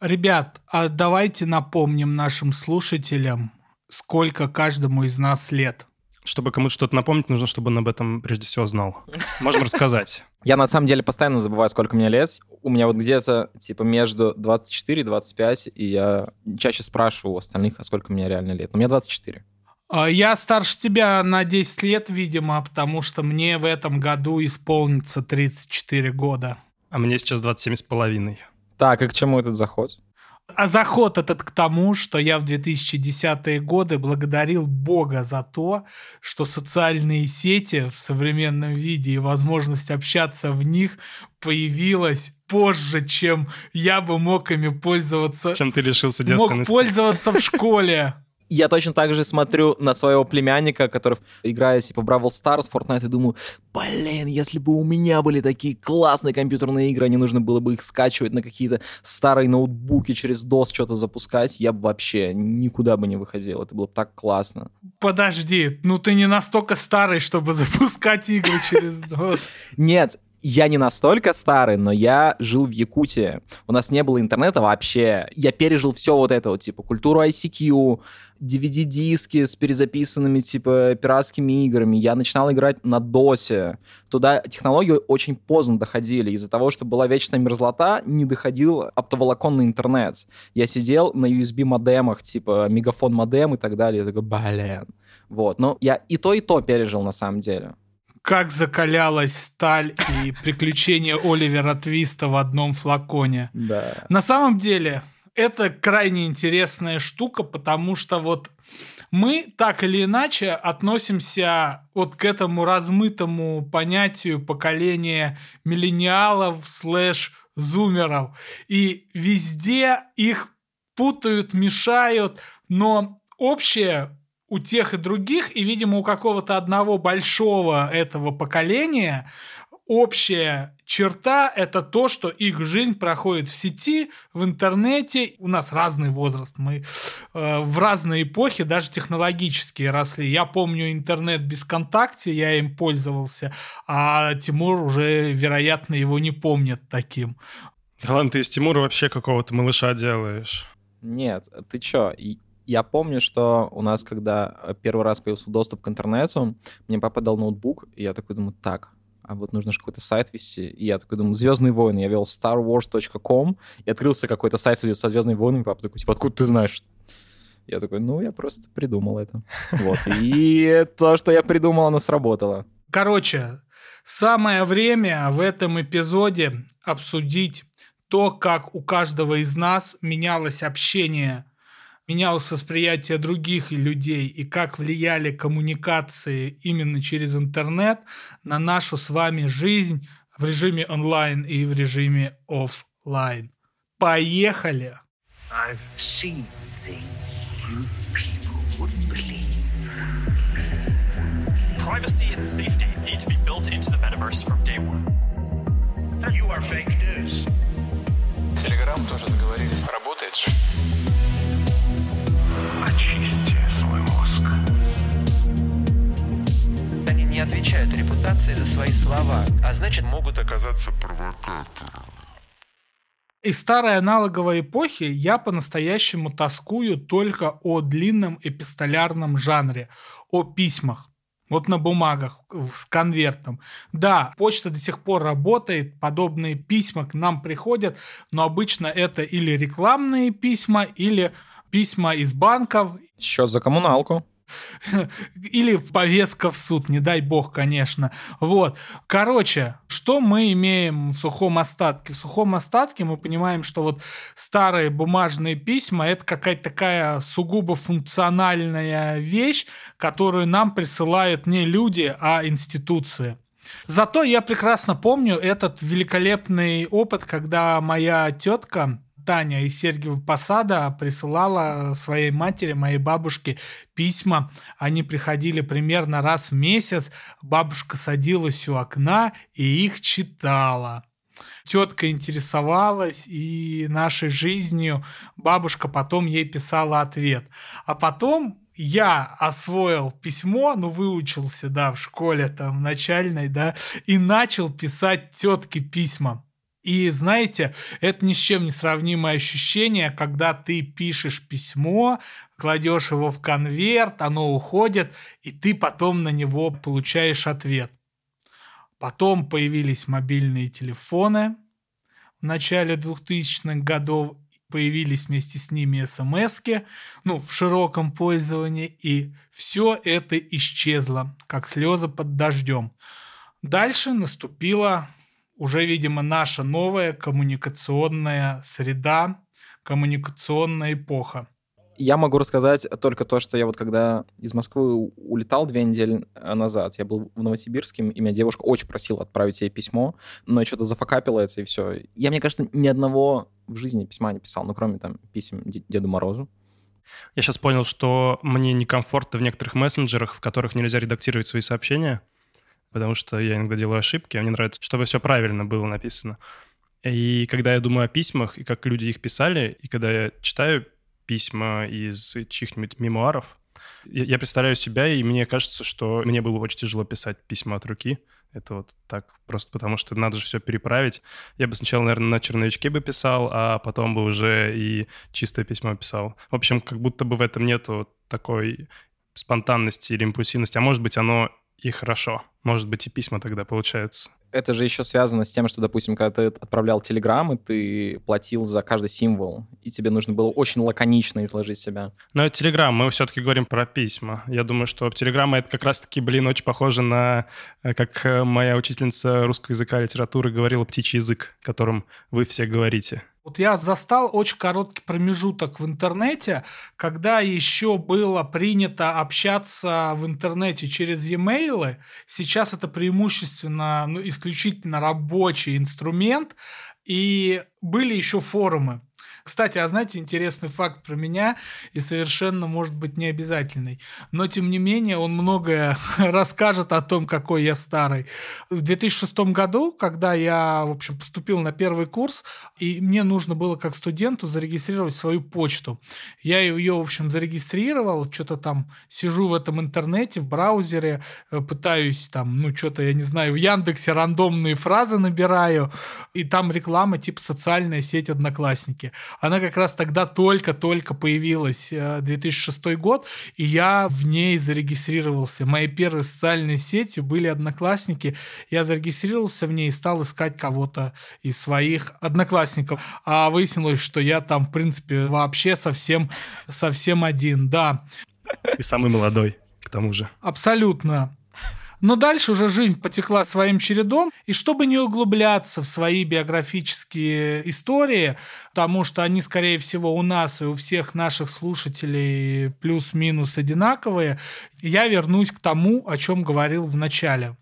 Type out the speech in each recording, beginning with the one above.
Ребят, а давайте напомним нашим слушателям, сколько каждому из нас лет. Чтобы кому-то что-то напомнить, нужно, чтобы он об этом прежде всего знал. Можем рассказать. Я на самом деле постоянно забываю, сколько мне лет. У меня вот где-то типа между 24 и 25, и я чаще спрашиваю у остальных, а сколько мне реально лет. У меня 24. А, я старше тебя на 10 лет, видимо, потому что мне в этом году исполнится 34 года. А мне сейчас 27 с половиной. Так, и к чему этот заход? А заход этот к тому, что я в 2010-е годы благодарил Бога за то, что социальные сети в современном виде и возможность общаться в них появилась позже, чем я бы мог ими пользоваться. Чем ты лишился девственности. Мог пользоваться в школе я точно так же смотрю на своего племянника, который играет типа Бравл Stars, Fortnite, и думаю, блин, если бы у меня были такие классные компьютерные игры, не нужно было бы их скачивать на какие-то старые ноутбуки через DOS что-то запускать, я бы вообще никуда бы не выходил. Это было бы так классно. Подожди, ну ты не настолько старый, чтобы запускать игры через DOS. Нет, я не настолько старый, но я жил в Якутии. У нас не было интернета вообще. Я пережил все вот это вот, типа, культуру ICQ, DVD-диски с перезаписанными, типа, пиратскими играми. Я начинал играть на DOS. Туда технологии очень поздно доходили. Из-за того, что была вечная мерзлота, не доходил оптоволоконный интернет. Я сидел на USB-модемах, типа, мегафон модем и так далее. Я такой, блин. Вот. Но я и то, и то пережил, на самом деле как закалялась сталь и приключения Оливера Твиста в одном флаконе. Да. На самом деле, это крайне интересная штука, потому что вот мы так или иначе относимся вот к этому размытому понятию поколения миллениалов слэш зумеров. И везде их путают, мешают, но общее у тех и других, и, видимо, у какого-то одного большого этого поколения общая черта — это то, что их жизнь проходит в сети, в интернете. У нас разный возраст, мы э, в разные эпохи, даже технологические росли. Я помню интернет без ВКонтакте, я им пользовался, а Тимур уже, вероятно, его не помнит таким. Да ладно, ты из Тимура вообще какого-то малыша делаешь. Нет, ты чё? Я помню, что у нас, когда э, первый раз появился доступ к интернету, мне папа дал ноутбук, и я такой думаю, так, а вот нужно же какой-то сайт вести. И я такой думаю, Звездные войны. Я вел starwars.com, и открылся какой-то сайт со Звездными войнами. Папа такой, типа, откуда ты знаешь? Я такой, ну, я просто придумал это. Вот. И то, что я придумал, оно сработало. Короче, самое время в этом эпизоде обсудить то, как у каждого из нас менялось общение менялось восприятие других людей и как влияли коммуникации именно через интернет на нашу с вами жизнь в режиме онлайн и в режиме офлайн. Поехали! I've seen Privacy and safety need to be built into the metaverse from day one. You are fake news. Телеграм тоже договорились. Работает же. Очисти свой мозг. Они не отвечают репутации за свои слова, а значит могут оказаться провокатором. Из старой аналоговой эпохи я по-настоящему тоскую только о длинном эпистолярном жанре, о письмах. Вот на бумагах с конвертом. Да, почта до сих пор работает, подобные письма к нам приходят, но обычно это или рекламные письма, или письма из банков. Счет за коммуналку. Или повестка в суд, не дай бог, конечно. Вот. Короче, что мы имеем в сухом остатке? В сухом остатке мы понимаем, что вот старые бумажные письма — это какая-то такая сугубо функциональная вещь, которую нам присылают не люди, а институции. Зато я прекрасно помню этот великолепный опыт, когда моя тетка Таня из Сергиева Посада присылала своей матери, моей бабушке письма. Они приходили примерно раз в месяц. Бабушка садилась у окна и их читала. Тетка интересовалась и нашей жизнью. Бабушка потом ей писала ответ. А потом я освоил письмо, ну, выучился, да, в школе там начальной, да, и начал писать тетке письма. И знаете, это ни с чем не сравнимое ощущение, когда ты пишешь письмо, кладешь его в конверт, оно уходит, и ты потом на него получаешь ответ. Потом появились мобильные телефоны в начале 2000-х годов, появились вместе с ними смс ну, в широком пользовании, и все это исчезло, как слезы под дождем. Дальше наступила уже, видимо, наша новая коммуникационная среда, коммуникационная эпоха. Я могу рассказать только то, что я вот когда из Москвы улетал две недели назад, я был в Новосибирске, и меня девушка очень просила отправить ей письмо, но что-то зафакапило это, и все. Я, мне кажется, ни одного в жизни письма не писал, ну, кроме там писем Деду Морозу. Я сейчас понял, что мне некомфортно в некоторых мессенджерах, в которых нельзя редактировать свои сообщения, потому что я иногда делаю ошибки, а мне нравится, чтобы все правильно было написано. И когда я думаю о письмах, и как люди их писали, и когда я читаю письма из чьих-нибудь мемуаров, я представляю себя, и мне кажется, что мне было очень тяжело писать письма от руки. Это вот так, просто потому что надо же все переправить. Я бы сначала, наверное, на черновичке бы писал, а потом бы уже и чистое письмо писал. В общем, как будто бы в этом нету такой спонтанности или импульсивности, а может быть, оно и хорошо. Может быть, и письма тогда получаются. Это же еще связано с тем, что, допустим, когда ты отправлял телеграммы, ты платил за каждый символ, и тебе нужно было очень лаконично изложить себя. Но это телеграмм, мы все-таки говорим про письма. Я думаю, что телеграмма — это как раз-таки, блин, очень похоже на, э, как э, моя учительница русского языка и литературы говорила, птичий язык, которым вы все говорите. Вот я застал очень короткий промежуток в интернете, когда еще было принято общаться в интернете через e-mail. Сейчас это преимущественно, ну, исключительно рабочий инструмент. И были еще форумы. Кстати, а знаете интересный факт про меня и совершенно, может быть, не обязательный. Но, тем не менее, он многое расскажет о том, какой я старый. В 2006 году, когда я, в общем, поступил на первый курс, и мне нужно было как студенту зарегистрировать свою почту. Я ее, в общем, зарегистрировал, что-то там сижу в этом интернете, в браузере, э, пытаюсь там, ну, что-то, я не знаю, в Яндексе рандомные фразы набираю, и там реклама типа социальная сеть Одноклассники. Она как раз тогда только-только появилась, 2006 э, год, и я в ней зарегистрировался. Мои первые социальные сети были одноклассники. Я зарегистрировался в ней и стал искать кого-то из своих одноклассников. А выяснилось, что я там, в принципе, вообще совсем, совсем один, да. И самый молодой, к тому же. Абсолютно. Но дальше уже жизнь потекла своим чередом, и чтобы не углубляться в свои биографические истории, потому что они, скорее всего, у нас и у всех наших слушателей плюс-минус одинаковые, я вернусь к тому, о чем говорил в начале,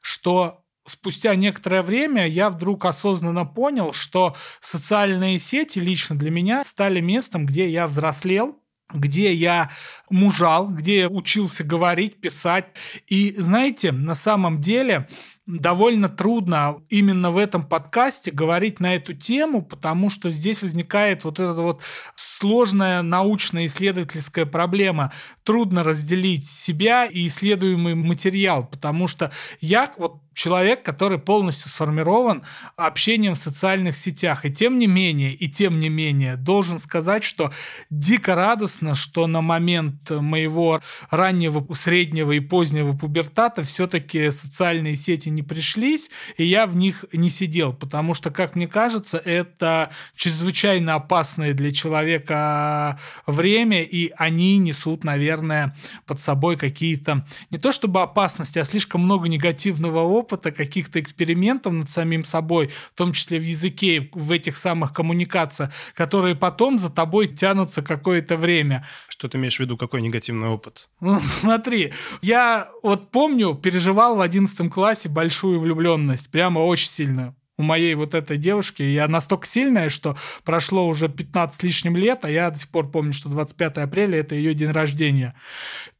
что спустя некоторое время я вдруг осознанно понял, что социальные сети лично для меня стали местом, где я взрослел, где я мужал, где я учился говорить, писать. И знаете, на самом деле довольно трудно именно в этом подкасте говорить на эту тему, потому что здесь возникает вот эта вот сложная научная исследовательская проблема. Трудно разделить себя и исследуемый материал, потому что я вот человек, который полностью сформирован общением в социальных сетях. И тем не менее, и тем не менее, должен сказать, что дико радостно, что на момент моего раннего, среднего и позднего пубертата все-таки социальные сети не пришлись, и я в них не сидел, потому что, как мне кажется, это чрезвычайно опасное для человека время, и они несут, наверное, под собой какие-то не то чтобы опасности, а слишком много негативного опыта, каких-то экспериментов над самим собой, в том числе в языке, в этих самых коммуникациях, которые потом за тобой тянутся какое-то время. Что ты имеешь в виду, какой негативный опыт? Ну, смотри, я вот помню, переживал в 11 классе большую влюбленность, прямо очень сильную у моей вот этой девушки. Я настолько сильная, что прошло уже 15 с лишним лет, а я до сих пор помню, что 25 апреля это ее день рождения.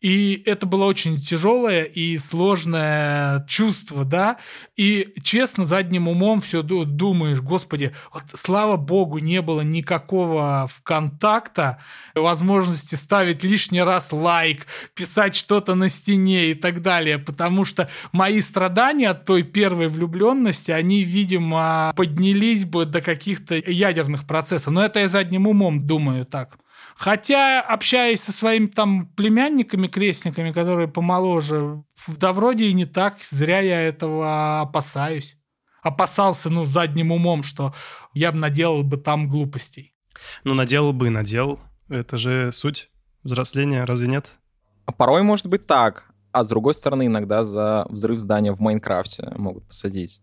И это было очень тяжелое и сложное чувство, да. И честно, задним умом все думаешь, господи, вот слава богу, не было никакого ВКонтакта, возможности ставить лишний раз лайк, писать что-то на стене и так далее, потому что мои страдания от той первой влюбленности, они, видимо, а, поднялись бы до каких-то ядерных процессов. Но это я задним умом думаю так. Хотя, общаясь со своими там племянниками, крестниками, которые помоложе, да вроде и не так, зря я этого опасаюсь. Опасался, ну, задним умом, что я бы наделал бы там глупостей. Ну, наделал бы и наделал. Это же суть взросления, разве нет? А порой может быть так. А с другой стороны, иногда за взрыв здания в Майнкрафте могут посадить.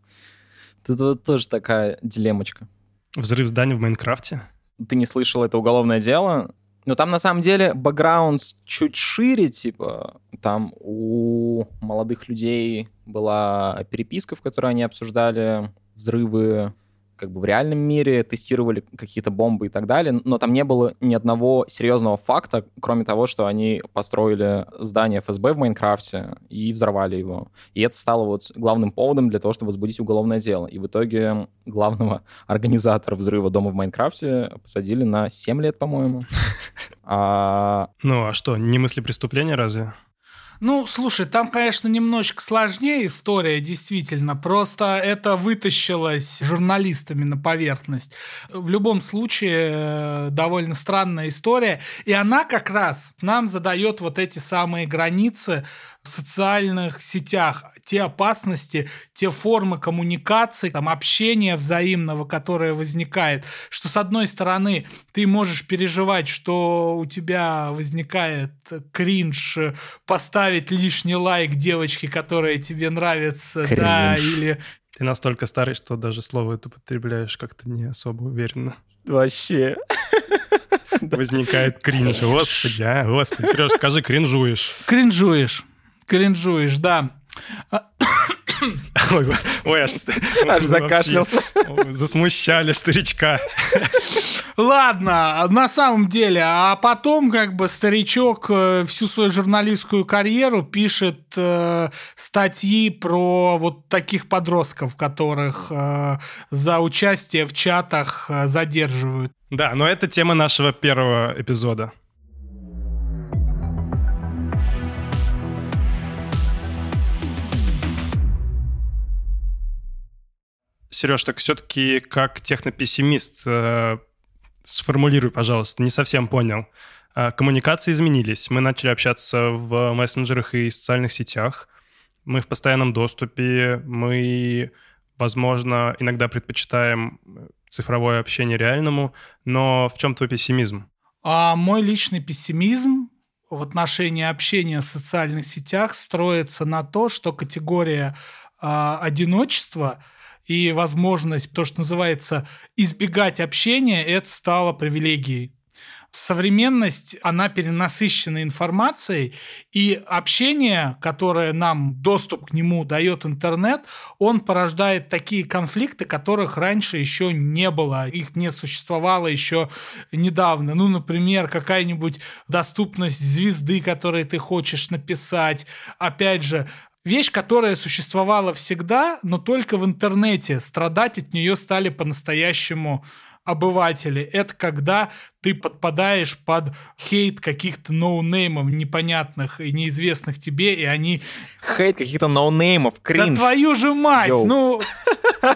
Это вот тоже такая дилемочка. Взрыв здания в Майнкрафте? Ты не слышал это уголовное дело? Но там на самом деле бэкграунд чуть шире, типа, там у молодых людей была переписка, в которой они обсуждали взрывы как бы в реальном мире, тестировали какие-то бомбы и так далее, но там не было ни одного серьезного факта, кроме того, что они построили здание ФСБ в Майнкрафте и взорвали его. И это стало вот главным поводом для того, чтобы возбудить уголовное дело. И в итоге главного организатора взрыва дома в Майнкрафте посадили на 7 лет, по-моему. А... Ну, а что, не мысли преступления разве? Ну, слушай, там, конечно, немножечко сложнее история, действительно. Просто это вытащилось журналистами на поверхность. В любом случае, э, довольно странная история. И она как раз нам задает вот эти самые границы в социальных сетях, те опасности, те формы коммуникации, там, общения взаимного, которое возникает, что с одной стороны ты можешь переживать, что у тебя возникает кринж, поставить лишний лайк девочке, которая тебе нравится, кринж. да, или... Ты настолько старый, что даже слово это употребляешь как-то не особо уверенно. Вообще. Возникает кринж. Господи, а, господи. Сереж, скажи, кринжуешь. Кринжуешь кринжуешь, да. Ой, ой аж, аж закашлялся. Засмущали старичка. Ладно, на самом деле, а потом как бы старичок э, всю свою журналистскую карьеру пишет э, статьи про вот таких подростков, которых э, за участие в чатах э, задерживают. Да, но это тема нашего первого эпизода. Сереж, так все-таки как технопессимист, э, сформулируй, пожалуйста, не совсем понял. Э, коммуникации изменились. Мы начали общаться в мессенджерах и социальных сетях. Мы в постоянном доступе. Мы, возможно, иногда предпочитаем цифровое общение реальному. Но в чем твой пессимизм? А мой личный пессимизм в отношении общения в социальных сетях строится на то, что категория э, одиночества – и возможность, то, что называется, избегать общения, это стало привилегией. Современность, она перенасыщена информацией, и общение, которое нам, доступ к нему дает интернет, он порождает такие конфликты, которых раньше еще не было, их не существовало еще недавно. Ну, например, какая-нибудь доступность звезды, которой ты хочешь написать, опять же, Вещь, которая существовала всегда, но только в интернете. Страдать от нее стали по-настоящему обыватели. Это когда ты подпадаешь под хейт каких-то ноунеймов непонятных и неизвестных тебе, и они... Хейт каких-то ноунеймов, кринж. Да твою же мать, Йоу. ну...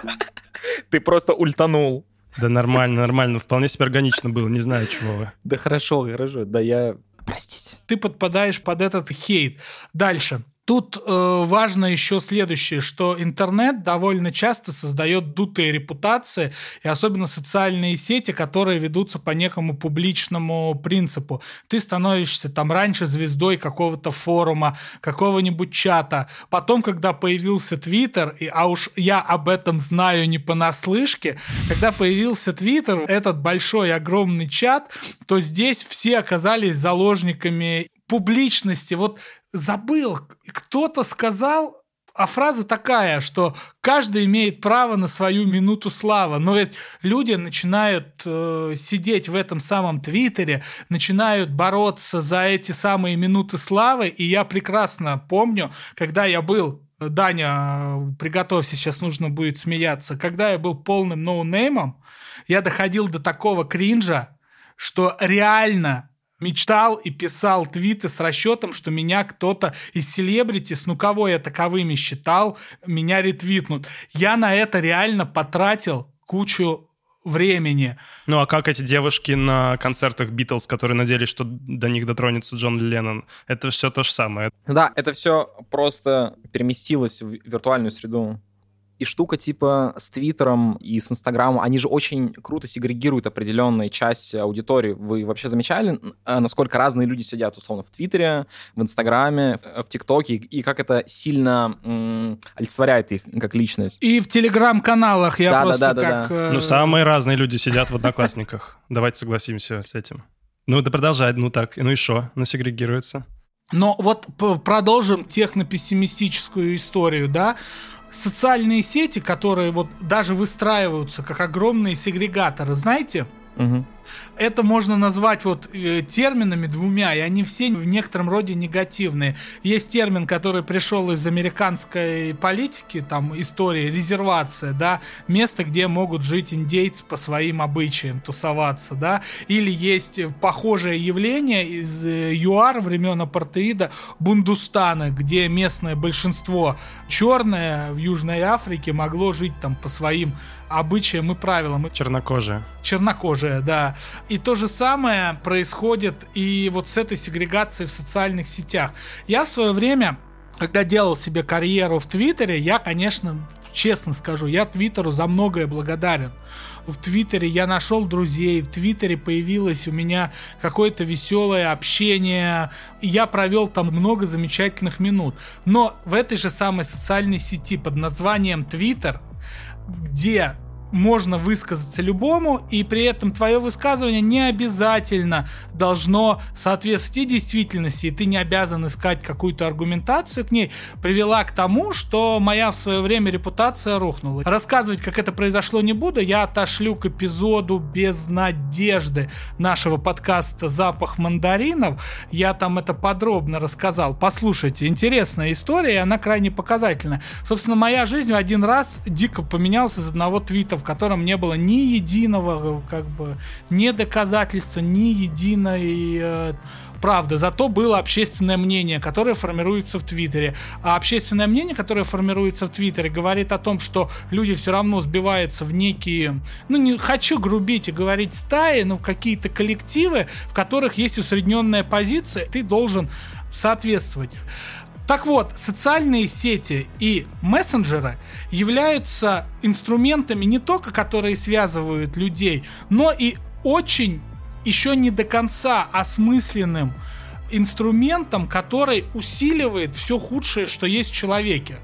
Ты просто ультанул. Да нормально, нормально. Вполне себе органично было, не знаю, чего вы. Да хорошо, хорошо. Да я... Простите. Ты подпадаешь под этот хейт. Дальше. Тут э, важно еще следующее, что интернет довольно часто создает дутые репутации, и особенно социальные сети, которые ведутся по некому публичному принципу. Ты становишься там раньше звездой какого-то форума, какого-нибудь чата. Потом, когда появился Твиттер, и, а уж я об этом знаю не понаслышке, когда появился Твиттер, этот большой огромный чат, то здесь все оказались заложниками публичности. Вот забыл, кто-то сказал, а фраза такая, что каждый имеет право на свою минуту славы. Но ведь люди начинают э, сидеть в этом самом Твиттере, начинают бороться за эти самые минуты славы. И я прекрасно помню, когда я был Даня, приготовься, сейчас нужно будет смеяться. Когда я был полным ноунеймом, я доходил до такого кринжа, что реально мечтал и писал твиты с расчетом, что меня кто-то из селебритис, ну кого я таковыми считал, меня ретвитнут. Я на это реально потратил кучу времени. Ну а как эти девушки на концертах Битлз, которые надеялись, что до них дотронется Джон Леннон? Это все то же самое. Да, это все просто переместилось в виртуальную среду. И штука типа с Твиттером и с Инстаграмом, они же очень круто сегрегируют определенные части аудитории. Вы вообще замечали, э, насколько разные люди сидят, условно, в Твиттере, в Инстаграме, в ТикТоке, и как это сильно м- олицетворяет их как личность? И в Телеграм-каналах я Да, да, просто да, да, как... да. э, Ну, самые разные люди сидят в Одноклассниках. Давайте согласимся с этим. Ну, да продолжай, ну так, ну и что? Ну, сегрегируется. Но вот продолжим технопессимистическую историю, да. Социальные сети, которые вот даже выстраиваются как огромные сегрегаторы, знаете, Мгм. Это можно назвать вот э, терминами двумя, и они все в некотором роде негативные. Есть термин, который пришел из американской политики, там истории, резервация, да, место, где могут жить индейцы по своим обычаям, тусоваться, да, или есть э, похожее явление из э, ЮАР времен апартеида, Бундустана, где местное большинство черное в Южной Африке могло жить там по своим обычаям и правилам. Чернокожие. чернокожая, да. И то же самое происходит и вот с этой сегрегацией в социальных сетях. Я в свое время, когда делал себе карьеру в Твиттере, я, конечно, честно скажу, я Твиттеру за многое благодарен. В Твиттере я нашел друзей, в Твиттере появилось у меня какое-то веселое общение, и я провел там много замечательных минут. Но в этой же самой социальной сети под названием Твиттер, где можно высказаться любому, и при этом твое высказывание не обязательно должно соответствовать и действительности, и ты не обязан искать какую-то аргументацию к ней, привела к тому, что моя в свое время репутация рухнула. Рассказывать, как это произошло, не буду, я отошлю к эпизоду без надежды нашего подкаста «Запах мандаринов», я там это подробно рассказал. Послушайте, интересная история, и она крайне показательная. Собственно, моя жизнь в один раз дико поменялась из одного твита, в котором не было ни единого, как бы, ни доказательства, ни единой э, правды. Зато было общественное мнение, которое формируется в Твиттере. А общественное мнение, которое формируется в Твиттере, говорит о том, что люди все равно сбиваются в некие, ну не хочу грубить и говорить стаи, но в какие-то коллективы, в которых есть усредненная позиция, ты должен соответствовать. Так вот, социальные сети и мессенджеры являются инструментами не только, которые связывают людей, но и очень еще не до конца осмысленным инструментом, который усиливает все худшее, что есть в человеке.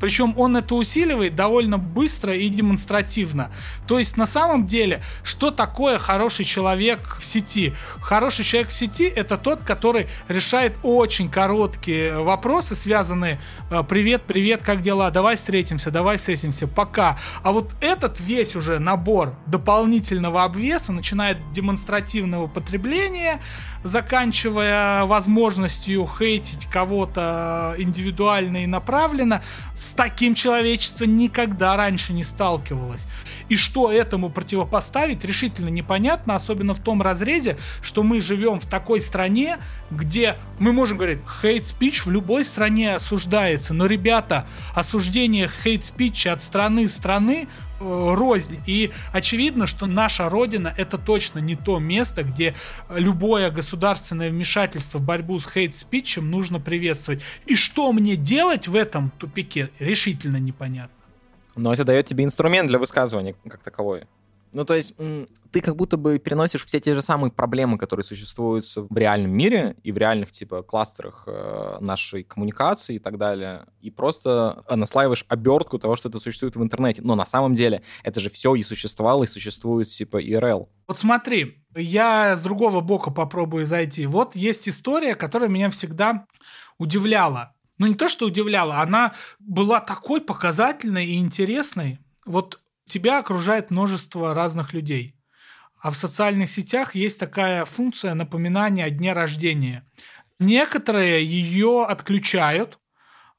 Причем он это усиливает довольно быстро и демонстративно. То есть на самом деле, что такое хороший человек в сети? Хороший человек в сети это тот, который решает очень короткие вопросы, связанные э, «Привет, привет, как дела? Давай встретимся, давай встретимся, пока». А вот этот весь уже набор дополнительного обвеса, начиная от демонстративного потребления, заканчивая возможностью хейтить кого-то индивидуально и направленно, с таким человечество никогда раньше не сталкивалось. И что этому противопоставить, решительно непонятно, особенно в том разрезе, что мы живем в такой стране, где мы можем говорить, хейт-спич в любой стране осуждается, но, ребята, осуждение хейт-спича от страны страны рознь. И очевидно, что наша родина это точно не то место, где любое государственное вмешательство в борьбу с хейт-спичем нужно приветствовать. И что мне делать в этом тупике, решительно непонятно. Но это дает тебе инструмент для высказывания как таковой. Ну, то есть ты как будто бы переносишь все те же самые проблемы, которые существуют в реальном мире и в реальных, типа, кластерах э, нашей коммуникации и так далее, и просто наслаиваешь обертку того, что это существует в интернете. Но на самом деле это же все и существовало, и существует, типа, IRL. Вот смотри, я с другого бока попробую зайти. Вот есть история, которая меня всегда удивляла. Ну, не то, что удивляла, она была такой показательной и интересной. Вот тебя окружает множество разных людей. А в социальных сетях есть такая функция напоминания о дне рождения. Некоторые ее отключают,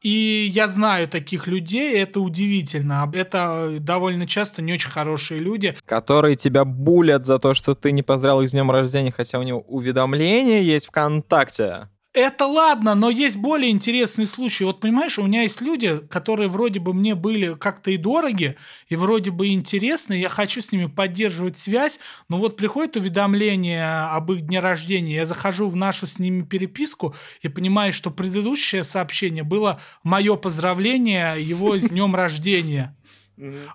И я знаю таких людей, это удивительно. Это довольно часто не очень хорошие люди. Которые тебя булят за то, что ты не поздравил их с днем рождения, хотя у него уведомление есть ВКонтакте. Это ладно, но есть более интересные случаи. Вот понимаешь, у меня есть люди, которые вроде бы мне были как-то и дороги, и вроде бы интересны, я хочу с ними поддерживать связь, но вот приходит уведомление об их дне рождения, я захожу в нашу с ними переписку и понимаю, что предыдущее сообщение было мое поздравление его с днем рождения.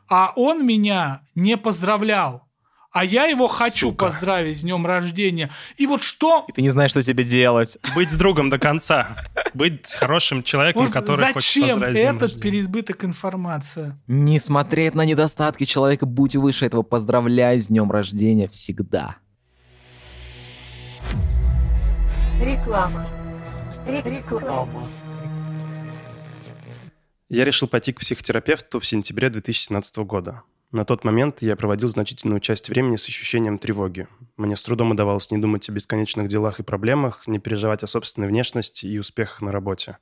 А он меня не поздравлял а я его хочу Сука. поздравить с днем рождения. И вот что... И ты не знаешь, что тебе делать. Быть с другом до конца. Быть хорошим человеком, Вот который хочет зачем поздравить днем этот переизбыток информации? Не смотреть на недостатки человека, будь выше этого, поздравляй с днем рождения всегда. Реклама. Ре- Реклама. Я решил пойти к психотерапевту в сентябре 2017 года. На тот момент я проводил значительную часть времени с ощущением тревоги. Мне с трудом удавалось не думать о бесконечных делах и проблемах, не переживать о собственной внешности и успехах на работе.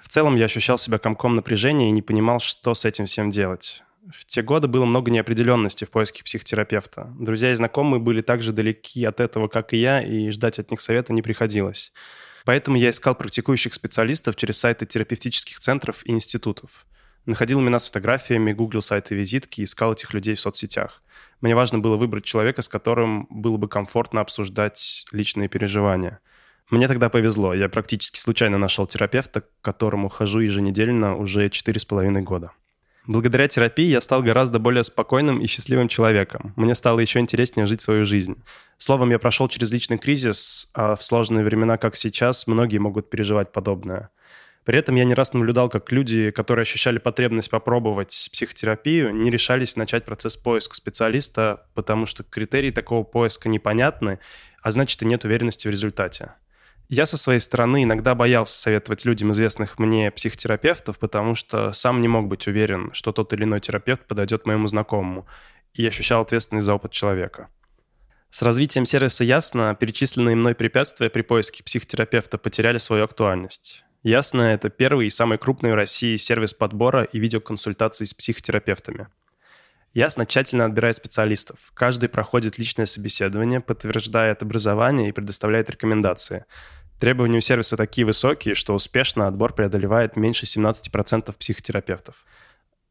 В целом я ощущал себя комком напряжения и не понимал, что с этим всем делать. В те годы было много неопределенности в поиске психотерапевта. Друзья и знакомые были так же далеки от этого, как и я, и ждать от них совета не приходилось. Поэтому я искал практикующих специалистов через сайты терапевтических центров и институтов. Находил имена с фотографиями, гуглил сайты визитки, искал этих людей в соцсетях. Мне важно было выбрать человека, с которым было бы комфортно обсуждать личные переживания. Мне тогда повезло. Я практически случайно нашел терапевта, к которому хожу еженедельно уже 4,5 года. Благодаря терапии я стал гораздо более спокойным и счастливым человеком. Мне стало еще интереснее жить свою жизнь. Словом, я прошел через личный кризис, а в сложные времена, как сейчас, многие могут переживать подобное. При этом я не раз наблюдал, как люди, которые ощущали потребность попробовать психотерапию, не решались начать процесс поиска специалиста, потому что критерии такого поиска непонятны, а значит и нет уверенности в результате. Я со своей стороны иногда боялся советовать людям известных мне психотерапевтов, потому что сам не мог быть уверен, что тот или иной терапевт подойдет моему знакомому, и ощущал ответственность за опыт человека. С развитием сервиса Ясно перечисленные мной препятствия при поиске психотерапевта потеряли свою актуальность. Ясно — это первый и самый крупный в России сервис подбора и видеоконсультаций с психотерапевтами. Ясно тщательно отбирает специалистов. Каждый проходит личное собеседование, подтверждает образование и предоставляет рекомендации. Требования у сервиса такие высокие, что успешно отбор преодолевает меньше 17% психотерапевтов.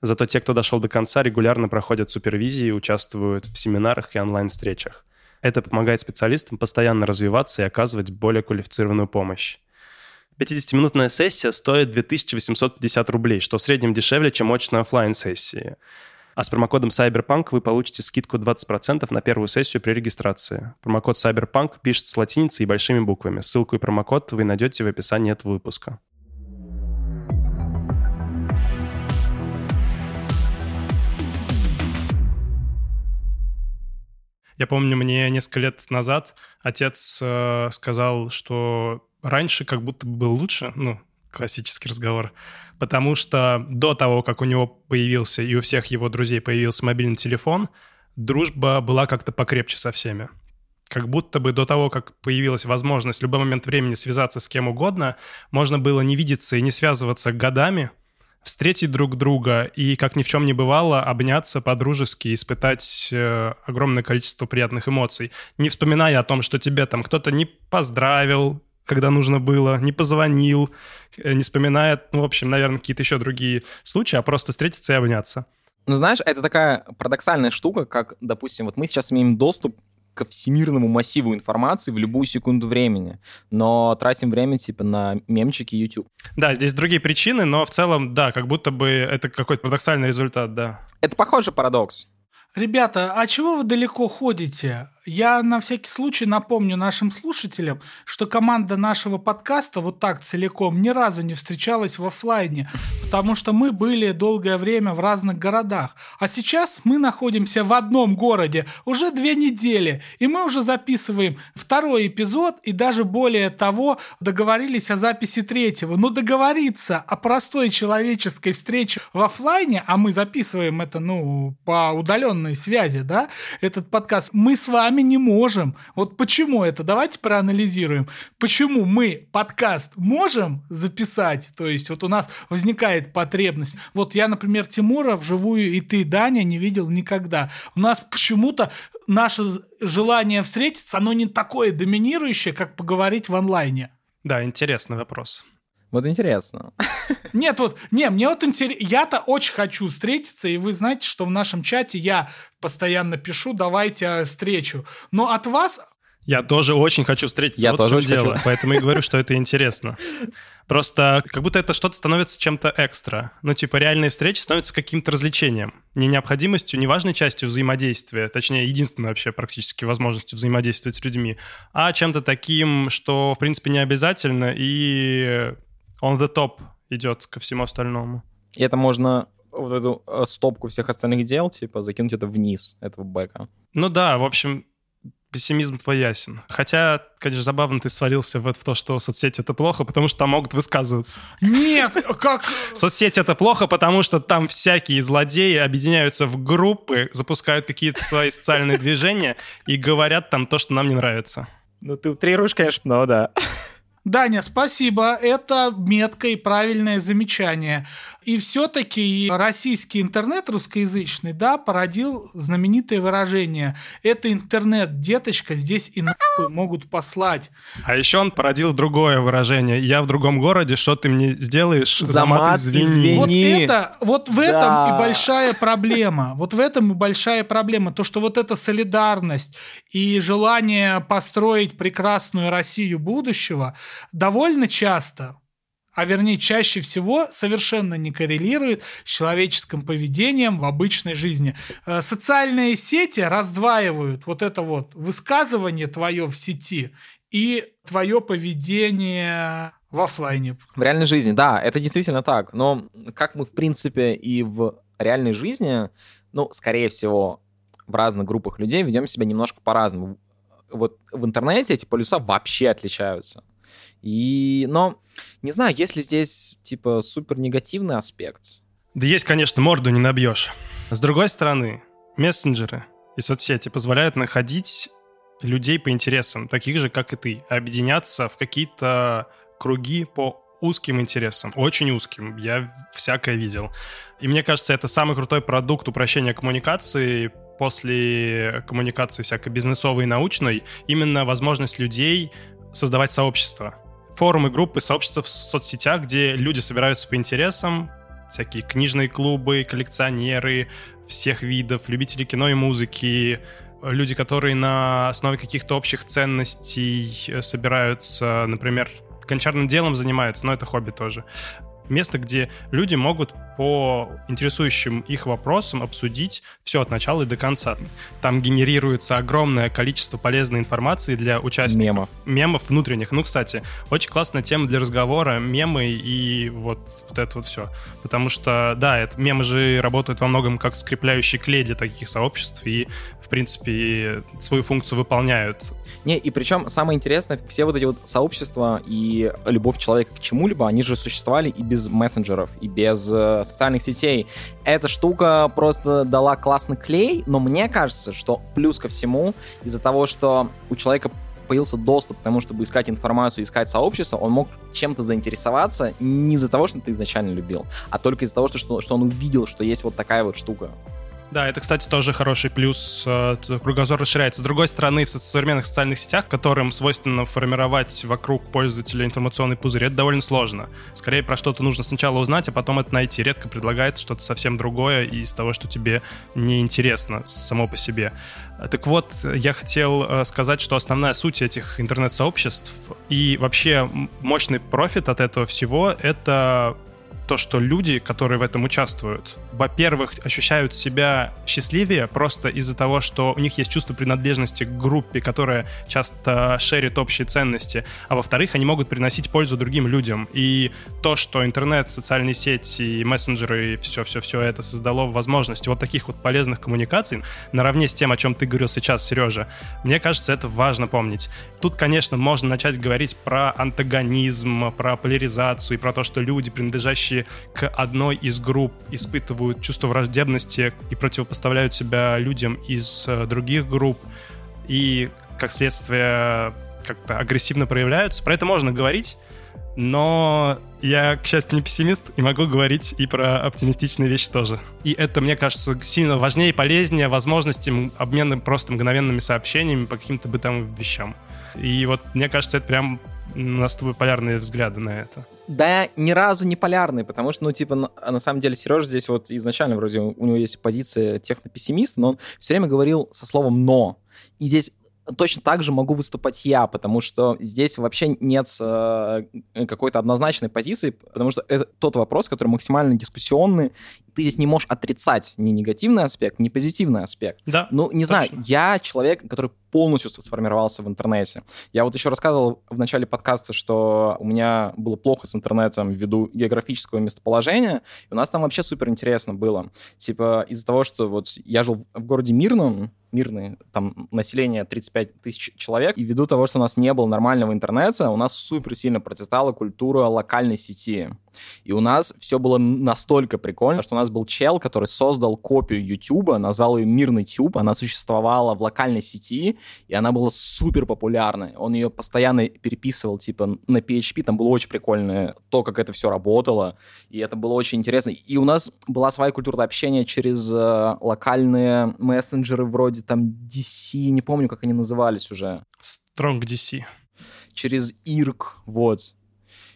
Зато те, кто дошел до конца, регулярно проходят супервизии, участвуют в семинарах и онлайн-встречах. Это помогает специалистам постоянно развиваться и оказывать более квалифицированную помощь. 50-минутная сессия стоит 2850 рублей, что в среднем дешевле, чем очные оффлайн сессии А с промокодом Cyberpunk вы получите скидку 20% на первую сессию при регистрации. Промокод Cyberpunk пишется с латиницей и большими буквами. Ссылку и промокод вы найдете в описании этого выпуска. Я помню, мне несколько лет назад отец э, сказал, что раньше как будто бы был лучше, ну, классический разговор, потому что до того, как у него появился и у всех его друзей появился мобильный телефон, дружба была как-то покрепче со всеми. Как будто бы до того, как появилась возможность в любой момент времени связаться с кем угодно, можно было не видеться и не связываться годами, встретить друг друга и, как ни в чем не бывало, обняться по-дружески, испытать э, огромное количество приятных эмоций, не вспоминая о том, что тебе там кто-то не поздравил, когда нужно было, не позвонил, э, не вспоминая, ну, в общем, наверное, какие-то еще другие случаи, а просто встретиться и обняться. Ну, знаешь, это такая парадоксальная штука, как, допустим, вот мы сейчас имеем доступ ко всемирному массиву информации в любую секунду времени, но тратим время типа на мемчики YouTube. Да, здесь другие причины, но в целом, да, как будто бы это какой-то парадоксальный результат, да. Это похожий парадокс. Ребята, а чего вы далеко ходите? Я на всякий случай напомню нашим слушателям, что команда нашего подкаста вот так целиком ни разу не встречалась в оффлайне, потому что мы были долгое время в разных городах. А сейчас мы находимся в одном городе уже две недели, и мы уже записываем второй эпизод, и даже более того, договорились о записи третьего. Но договориться о простой человеческой встрече в оффлайне, а мы записываем это, ну, по удаленной связи, да, этот подкаст, мы с вами сами не можем. Вот почему это? Давайте проанализируем. Почему мы подкаст можем записать? То есть вот у нас возникает потребность. Вот я, например, Тимура вживую и ты, Даня, не видел никогда. У нас почему-то наше желание встретиться, оно не такое доминирующее, как поговорить в онлайне. Да, интересный вопрос. Вот интересно. Нет, вот, не, мне вот интересно, я-то очень хочу встретиться, и вы знаете, что в нашем чате я постоянно пишу, давайте э, встречу. Но от вас Я тоже очень хочу встретиться. Я вот тоже в чем очень дело. хочу. Поэтому и говорю, что это интересно. Просто как будто это что-то становится чем-то экстра. Ну, типа, реальные встречи становятся каким-то развлечением. Не необходимостью, не важной частью взаимодействия, точнее, единственной вообще практически возможностью взаимодействовать с людьми, а чем-то таким, что, в принципе, не обязательно и on the top идет ко всему остальному. И это можно вот эту э, стопку всех остальных дел, типа, закинуть это вниз, этого бэка. Ну да, в общем, пессимизм твой ясен. Хотя, конечно, забавно ты свалился в, это- в то, что соцсети — это плохо, потому что там могут высказываться. Нет, как... Соцсети — это плохо, потому что там всякие злодеи объединяются в группы, запускают какие-то свои социальные движения и говорят там то, что нам не нравится. Ну, ты утрируешь, конечно, но да. Даня, спасибо. Это меткое и правильное замечание. И все-таки российский интернет русскоязычный, да, породил знаменитое выражение. Это интернет, деточка, здесь и нахуй могут послать. А еще он породил другое выражение. «Я в другом городе, что ты мне сделаешь? За За мат мат извини». извини. Вот это, вот в этом Да. и большая проблема. Вот в этом и большая проблема. То, что вот эта солидарность и желание построить прекрасную Россию будущего довольно часто, а вернее чаще всего, совершенно не коррелирует с человеческим поведением в обычной жизни. Э, Социальные сети раздваивают вот это вот высказывание твое в сети и твое поведение в оффлайне. В реальной жизни, да, это действительно так. Но как мы, в принципе, и в реальной жизни, ну, скорее всего, в разных группах людей ведем себя немножко по-разному. Вот в интернете эти полюса вообще отличаются. И, но, не знаю, есть ли здесь, типа, супер негативный аспект. Да есть, конечно, морду не набьешь. С другой стороны, мессенджеры и соцсети позволяют находить людей по интересам, таких же, как и ты, объединяться в какие-то круги по узким интересам, очень узким. Я всякое видел. И мне кажется, это самый крутой продукт упрощения коммуникации после коммуникации всякой бизнесовой и научной, именно возможность людей создавать сообщества. Форумы, группы, сообщества в соцсетях, где люди собираются по интересам, всякие книжные клубы, коллекционеры всех видов, любители кино и музыки, люди, которые на основе каких-то общих ценностей э, собираются, например, гончарным делом занимаются, но это хобби тоже. Место, где люди могут по интересующим их вопросам обсудить все от начала и до конца. Там генерируется огромное количество полезной информации для участников Мемов. мемов внутренних. Ну, кстати, очень классная тема для разговора, мемы и вот, вот это вот все. Потому что, да, это, мемы же работают во многом как скрепляющий клей для таких сообществ и, в принципе, свою функцию выполняют. Не, и причем самое интересное, все вот эти вот сообщества и любовь человека к чему-либо, они же существовали и без мессенджеров, и без э, социальных сетей. Эта штука просто дала классный клей, но мне кажется, что плюс ко всему, из-за того, что у человека появился доступ к тому, чтобы искать информацию, искать сообщество, он мог чем-то заинтересоваться не из-за того, что ты изначально любил, а только из-за того, что, что, он увидел, что есть вот такая вот штука. Да, это, кстати, тоже хороший плюс. э, Кругозор расширяется. С другой стороны, в со- современных социальных сетях, которым свойственно формировать вокруг пользователя информационный пузырь, это довольно сложно. Скорее, про что-то нужно сначала узнать, а потом это найти. Редко предлагается что-то совсем другое из того, что тебе неинтересно само по себе. Так вот, я хотел э, сказать, что основная суть этих интернет-сообществ и вообще мощный профит от этого всего — это то, что люди, которые в этом участвуют, во-первых, ощущают себя счастливее просто из-за того, что у них есть чувство принадлежности к группе, которая часто шерит общие ценности, а во-вторых, они могут приносить пользу другим людям. И то, что интернет, социальные сети, мессенджеры и все-все-все это создало возможность вот таких вот полезных коммуникаций, наравне с тем, о чем ты говорил сейчас, Сережа, мне кажется, это важно помнить. Тут, конечно, можно начать говорить про антагонизм, про поляризацию и про то, что люди, принадлежащие к одной из групп, испытывают чувство враждебности и противопоставляют себя людям из э, других групп. и, как следствие, как-то агрессивно проявляются. Про это можно говорить, но я, к счастью, не пессимист и могу говорить и про оптимистичные вещи тоже. И это, мне кажется, сильно важнее и полезнее возможности обмена просто мгновенными сообщениями по каким-то бытовым вещам. И вот мне кажется, это прям у нас с тобой полярные взгляды на это. Да, ни разу не полярные, потому что, ну, типа, на, на самом деле, Сережа здесь вот изначально вроде у него есть позиция технопессимиста, но он все время говорил со словом «но». И здесь точно так же могу выступать я, потому что здесь вообще нет э, какой-то однозначной позиции, потому что это тот вопрос, который максимально дискуссионный. Ты здесь не можешь отрицать ни негативный аспект, ни позитивный аспект. Да. Ну, не точно. знаю, я человек, который полностью сформировался в интернете. Я вот еще рассказывал в начале подкаста, что у меня было плохо с интернетом ввиду географического местоположения, и у нас там вообще супер интересно было. Типа из-за того, что вот я жил в городе Мирном, мирный, там население 35 тысяч человек, и ввиду того, что у нас не было нормального интернета, у нас супер сильно процветала культура локальной сети. И у нас все было настолько прикольно, что у нас был чел, который создал копию YouTube, назвал ее Мирный Тюб, она существовала в локальной сети, и она была супер популярной. Он ее постоянно переписывал, типа, на PHP, там было очень прикольно то, как это все работало, и это было очень интересно. И у нас была своя культура общения через э, локальные мессенджеры вроде там DC, не помню, как они назывались уже. Strong DC. Через IRC, вот.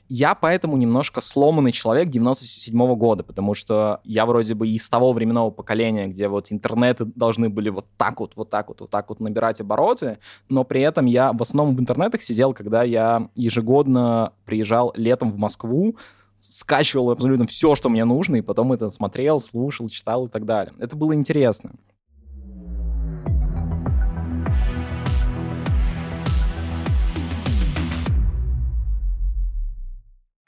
Я поэтому немножко сломанный человек 97 -го года, потому что я вроде бы из того временного поколения, где вот интернеты должны были вот так вот, вот так вот, вот так вот набирать обороты, но при этом я в основном в интернетах сидел, когда я ежегодно приезжал летом в Москву, скачивал абсолютно все, что мне нужно, и потом это смотрел, слушал, читал и так далее. Это было интересно.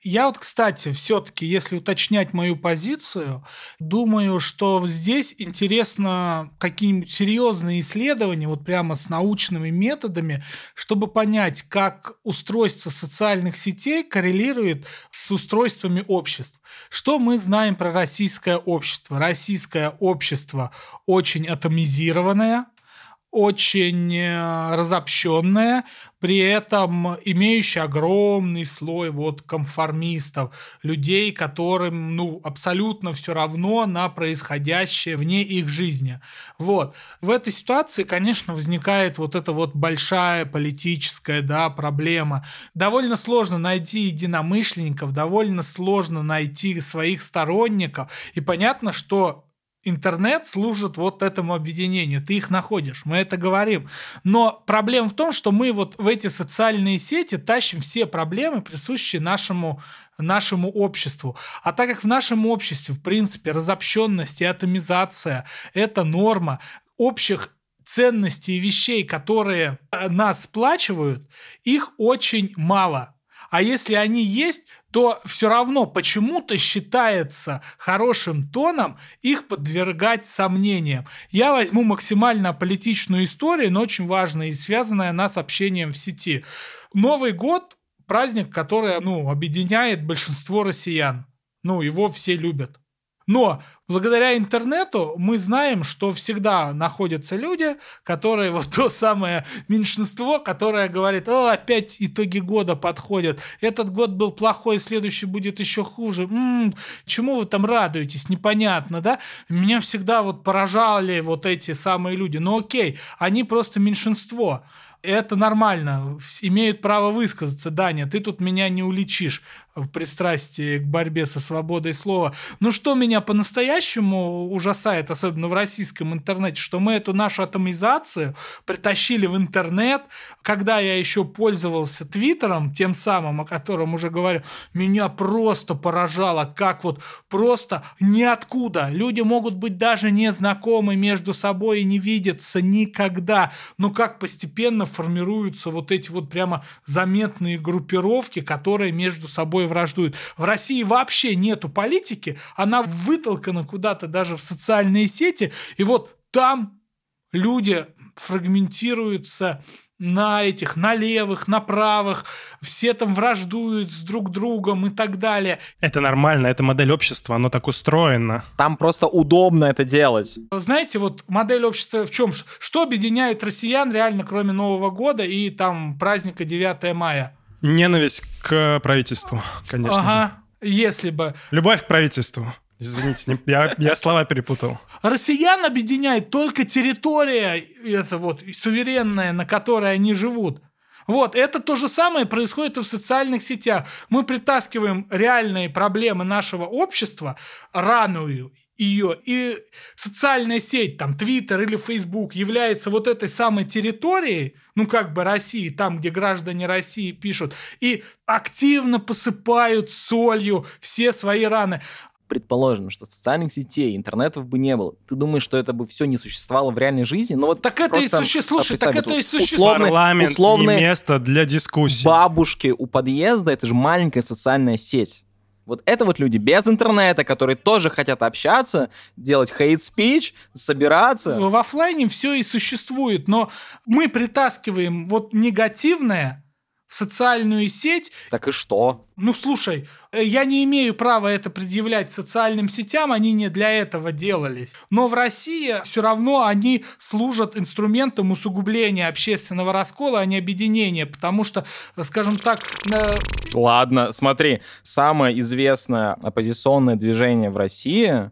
Я вот, кстати, все-таки, если уточнять мою позицию, думаю, что здесь интересно какие-нибудь серьезные исследования, вот прямо с научными методами, чтобы понять, как устройство социальных сетей коррелирует с устройствами обществ. Что мы знаем про российское общество? Российское общество очень атомизированное, очень э, разобщенная, при этом имеющая огромный слой вот конформистов, людей, которым ну, абсолютно все равно на происходящее вне их жизни. Вот. В этой ситуации, конечно, возникает вот эта вот большая политическая да, проблема. Довольно сложно найти единомышленников, довольно сложно найти своих сторонников. И понятно, что интернет служит вот этому объединению. Ты их находишь, мы это говорим. Но проблема в том, что мы вот в эти социальные сети тащим все проблемы, присущие нашему, нашему обществу. А так как в нашем обществе, в принципе, разобщенность и атомизация – это норма общих ценностей и вещей, которые э, нас сплачивают, их очень мало. А если они есть, то все равно почему-то считается хорошим тоном их подвергать сомнениям. Я возьму максимально политичную историю, но очень важная и связанная она с общением в сети. Новый год – праздник, который ну, объединяет большинство россиян. Ну, его все любят. Но благодаря интернету мы знаем, что всегда находятся люди, которые вот то самое меньшинство, которое говорит, о, опять итоги года подходят, этот год был плохой, следующий будет еще хуже. М-м, чему вы там радуетесь, непонятно, да? Меня всегда вот поражали вот эти самые люди. Ну окей, они просто меньшинство это нормально, имеют право высказаться. Даня, ты тут меня не уличишь в пристрастии к борьбе со свободой слова. Но что меня по-настоящему ужасает, особенно в российском интернете, что мы эту нашу атомизацию притащили в интернет, когда я еще пользовался Твиттером, тем самым, о котором уже говорю, меня просто поражало, как вот просто ниоткуда. Люди могут быть даже не знакомы между собой и не видятся никогда, но как постепенно формируются вот эти вот прямо заметные группировки, которые между собой враждуют. В России вообще нету политики, она вытолкана куда-то даже в социальные сети, и вот там люди фрагментируются на этих, на левых, на правых, все там враждуют с друг другом и так далее. Это нормально, это модель общества, оно так устроено. Там просто удобно это делать. Знаете, вот модель общества в чем? Что объединяет россиян реально, кроме Нового года и там праздника 9 мая? Ненависть к правительству, конечно. Ага, если бы. Любовь к правительству. Извините, не- я, я слова перепутал. Россиян объединяет только территория, это вот, суверенная, на которой они живут. Вот, это то же самое происходит и в социальных сетях. Мы притаскиваем реальные проблемы нашего общества, раную ее, и социальная сеть, там, Твиттер или Фейсбук является вот этой самой территорией, ну, как бы России, там, где граждане России пишут, и активно посыпают солью все свои раны. Предположим, что социальных сетей, интернетов бы не было. Ты думаешь, что это бы все не существовало в реальной жизни? Ну вот Так это и существует, слушай, так это и существует. Парламент условные и место для дискуссий. бабушки у подъезда, это же маленькая социальная сеть. Вот это вот люди без интернета, которые тоже хотят общаться, делать speech, собираться. В оффлайне все и существует, но мы притаскиваем вот негативное социальную сеть. Так и что? Ну, слушай, э, я не имею права это предъявлять социальным сетям, они не для этого делались. Но в России все равно они служат инструментом усугубления общественного раскола, а не объединения, потому что, э, скажем так, э, Ладно, смотри, самое известное оппозиционное движение в России,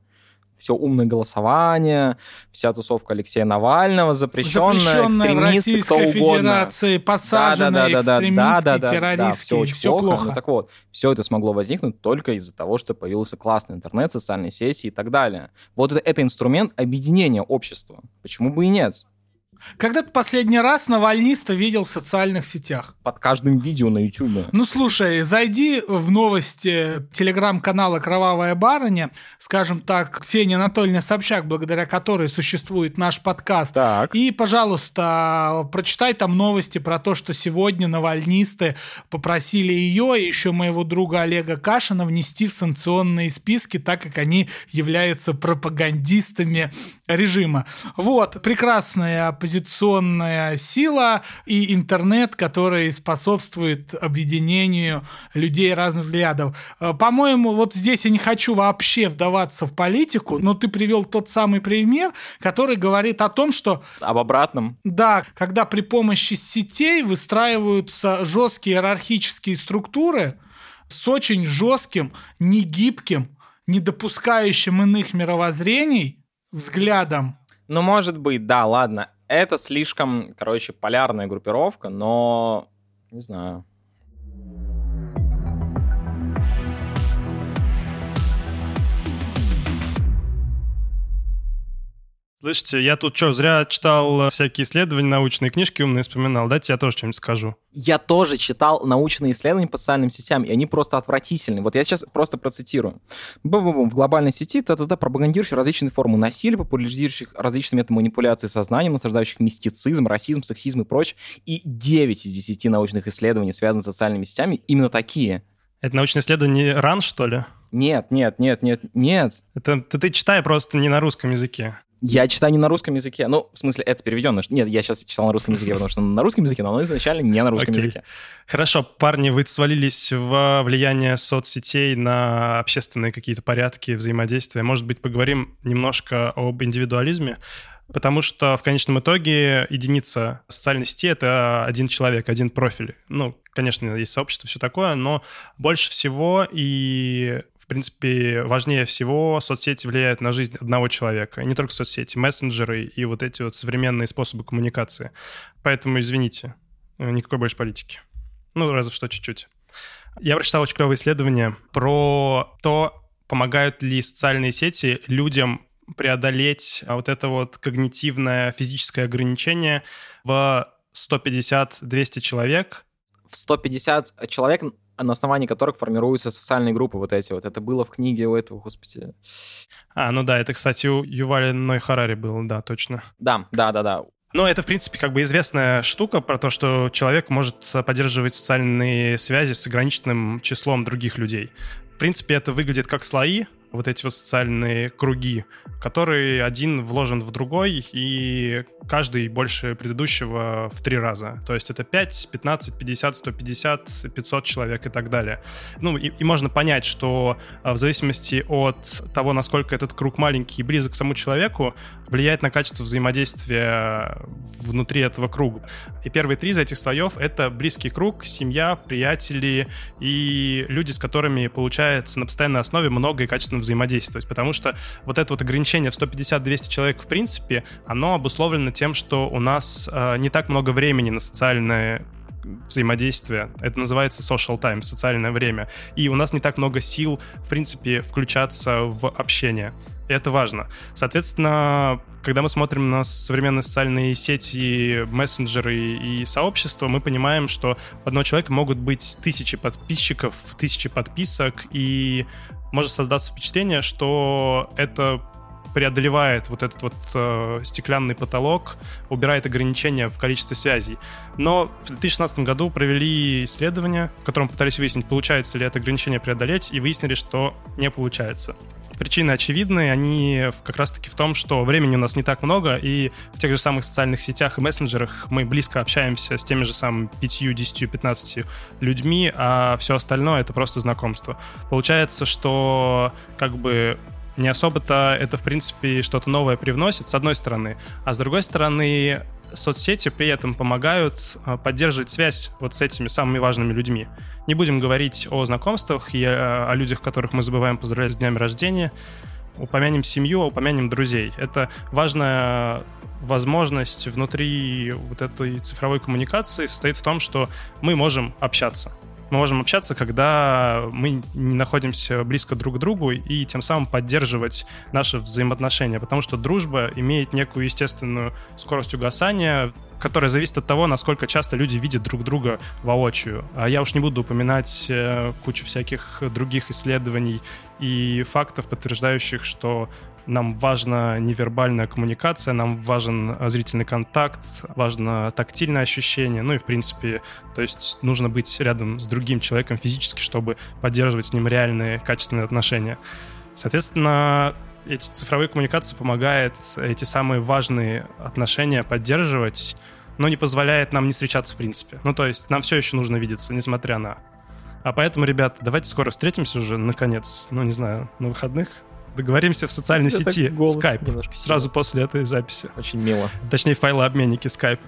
все умное голосование, вся тусовка Алексея Навального, запрещенная, запрещенная экстремисты, кто угодно. Федерации, посаженные экстремистские, террористские, все очень все плохо. плохо. Ну, так вот, все это смогло возникнуть только из-за того, что появился классный интернет, социальные сети и так далее. Вот это, это инструмент объединения общества. Почему бы и нет? Когда ты последний раз Навальниста видел в социальных сетях? Под каждым видео на YouTube. Ну, слушай, зайди в новости телеграм-канала «Кровавая барыня», скажем так, Ксения Анатольевна Собчак, благодаря которой существует наш подкаст, Так. и, пожалуйста, прочитай там новости про то, что сегодня навальнисты попросили ее и еще моего друга Олега Кашина внести в санкционные списки, так как они являются пропагандистами режима. Вот, прекрасная оппозиционная сила и интернет, который способствует объединению людей разных взглядов. Э, По-моему, вот здесь я не хочу вообще вдаваться в политику, но ты привел тот самый пример, который говорит о том, что Об обратном. да, когда при помощи сетей выстраиваются жесткие иерархические структуры с очень жестким, негибким, не допускающим иных мировоззрений взглядом. Ну, может быть, да, ладно. Это слишком, короче, полярная группировка, но... Не знаю. Слышите, я тут что, зря читал э, всякие исследования, научные книжки умные вспоминал. Дайте я тоже что-нибудь скажу. Я тоже читал научные исследования по социальным сетям, и они просто отвратительны. Вот я сейчас просто процитирую. Бу-бу-бу, в глобальной сети та-та-та пропагандирующих различные формы насилия, популяризирующих различные методы манипуляции сознанием, насаждающих мистицизм, расизм, сексизм и прочее. И 9 из 10 научных исследований, связанных с социальными сетями, именно такие. Это научное исследование РАН, что ли? Нет, нет, нет, нет, нет. Это ты, ты читай просто не на русском языке. Я читаю не на русском языке. Ну, в смысле, это переведено. Нет, я сейчас читал на русском языке, потому что на русском языке, но оно изначально не на русском Окей. языке. Хорошо, парни, вы свалились в влияние соцсетей на общественные какие-то порядки, взаимодействия. Может быть, поговорим немножко об индивидуализме? Потому что в конечном итоге единица социальной сети — это один человек, один профиль. Ну, конечно, есть сообщество, все такое, но больше всего и, в принципе, важнее всего соцсети влияют на жизнь одного человека. И не только соцсети, мессенджеры и вот эти вот современные способы коммуникации. Поэтому, извините, никакой больше политики. Ну, разве что чуть-чуть. Я прочитал очень клевое исследование про то, помогают ли социальные сети людям преодолеть а, вот это вот когнитивное физическое ограничение в 150-200 человек. В 150 человек, на основании которых формируются социальные группы вот эти вот. Это было в книге у этого, господи. А, ну да, это, кстати, у Ювали Ной Харари было, да, точно. Да, да, да, да. Но это, в принципе, как бы известная штука про то, что человек может поддерживать социальные связи с ограниченным числом других людей. В принципе, это выглядит как слои, вот эти вот социальные круги, который один вложен в другой, и каждый больше предыдущего в три раза. То есть это 5, 15, 50, 150, 500 человек и так далее. Ну, и, и можно понять, что а, в зависимости от того, насколько этот круг маленький и близок к самому человеку, влияет на качество взаимодействия внутри этого круга. И первые три из этих слоев — это близкий круг, семья, приятели и люди, с которыми получается на постоянной основе много и качественно взаимодействовать. Потому что вот это вот ограничение в 150-200 человек, в принципе, оно обусловлено тем, что у нас э, не так много времени на социальное взаимодействие. Это называется social time, социальное время. И у нас не так много сил, в принципе, включаться в общение. И это важно. Соответственно, когда мы смотрим на современные социальные сети, мессенджеры и сообщества, мы понимаем, что у одного человека могут быть тысячи подписчиков, тысячи подписок, и может создаться впечатление, что это преодолевает вот этот вот э, стеклянный потолок, убирает ограничения в количестве связей. Но в 2016 году провели исследование, в котором пытались выяснить, получается ли это ограничение преодолеть, и выяснили, что не получается. Причины очевидны, они как раз-таки в том, что времени у нас не так много, и в тех же самых социальных сетях и мессенджерах мы близко общаемся с теми же самыми 5, 10, 15 людьми, а все остальное — это просто знакомство. Получается, что как бы не особо-то это, в принципе, что-то новое привносит, с одной стороны. А с другой стороны, соцсети при этом помогают а, поддерживать связь вот с этими самыми важными людьми. Не будем говорить о знакомствах и о людях, которых мы забываем поздравлять с днями рождения. Упомянем семью, упомянем друзей. Это важная возможность внутри вот этой цифровой коммуникации состоит в том, что мы можем общаться мы можем общаться, когда мы не находимся близко друг к другу и тем самым поддерживать наши взаимоотношения, потому что дружба имеет некую естественную скорость угасания, которая зависит от того, насколько часто люди видят друг друга воочию. А я уж не буду упоминать э, кучу всяких других исследований и фактов, подтверждающих, что нам важна невербальная коммуникация, нам важен э, зрительный контакт, важно тактильное ощущение, ну и в принципе, то есть нужно быть рядом с другим человеком физически, чтобы поддерживать с ним реальные качественные отношения. Соответственно, эти цифровые коммуникации помогают эти самые важные отношения поддерживать, но не позволяет нам не встречаться в принципе. Ну, то есть нам все еще нужно видеться, несмотря на... А поэтому, ребята, давайте скоро встретимся уже, наконец, ну, не знаю, на выходных, договоримся в социальной сети Skype сразу после этой записи. Очень мило. Точнее, файлообменники Skype.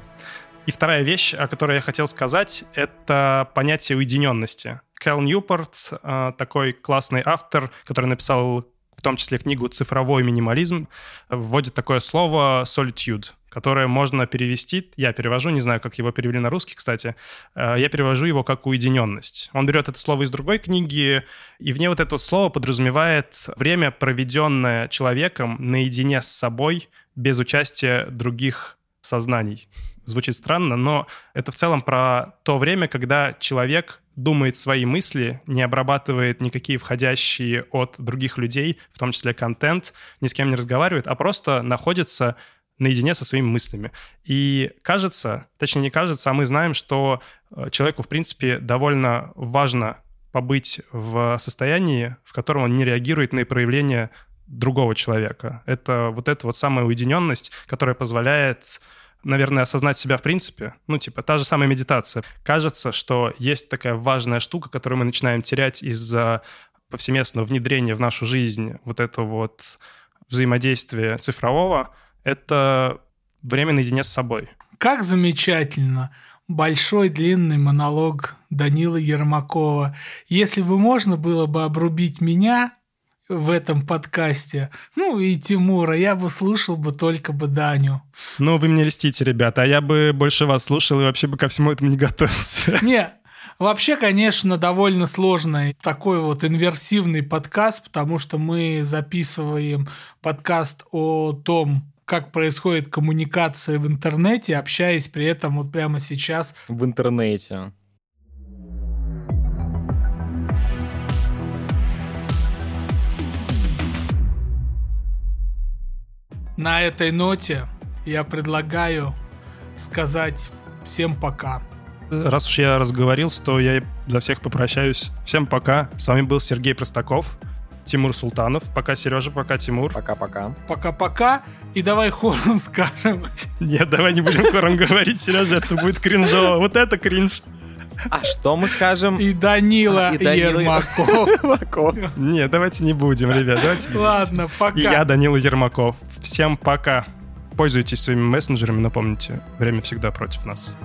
И вторая вещь, о которой я хотел сказать, это понятие уединенности. Кэл Ньюпорт, э, такой классный автор, который написал в том числе книгу «Цифровой минимализм», вводит такое слово «solitude», которое можно перевести, я перевожу, не знаю, как его перевели на русский, кстати, э, я перевожу его как уединенность. Он берет это слово из другой книги, и в ней вот это слово подразумевает время, проведенное человеком наедине с собой, без участия других сознаний. Звучит странно, но это в целом про то время, когда человек думает свои мысли, не обрабатывает никакие входящие от других людей, в том числе контент, ни с кем не разговаривает, а просто находится наедине со своими мыслями. И кажется, точнее не кажется, а мы знаем, что э, человеку, в принципе, довольно важно побыть в состоянии, в котором он не реагирует на проявления другого человека. Это вот эта вот самая уединенность, которая позволяет наверное, осознать себя в принципе. Ну, типа, та же самая медитация. Кажется, что есть такая важная штука, которую мы начинаем терять из-за повсеместного внедрения в нашу жизнь вот этого вот взаимодействия цифрового, это время наедине с собой. Как замечательно! Большой длинный монолог Данила Ермакова. Если бы можно было бы обрубить меня в этом подкасте, ну и Тимура, я бы слушал бы только бы Даню. Ну, вы мне льстите, ребята, а я бы больше вас слушал и вообще бы ко всему этому не готовился. Не, Вообще, конечно, довольно сложный такой вот инверсивный подкаст, потому что мы записываем подкаст о том, как происходит коммуникация в интернете, общаясь при этом вот прямо сейчас. В интернете. На этой ноте я предлагаю сказать всем пока. Раз уж я разговорился, то я за всех попрощаюсь. Всем пока. С вами был Сергей Простаков. Тимур Султанов. Пока, Сережа, пока, Тимур. Пока-пока. Пока-пока. И давай хором скажем. Нет, давай не будем хором говорить, Сережа, это будет кринжово. Вот это кринж. А что мы скажем? И Данила И Данила Ермаков. Ермаков. Нет, давайте не будем, ребят, давайте не будем. Ладно, пока. И я, Данила Ермаков. Всем пока. Пользуйтесь своими мессенджерами, но помните, время всегда против нас.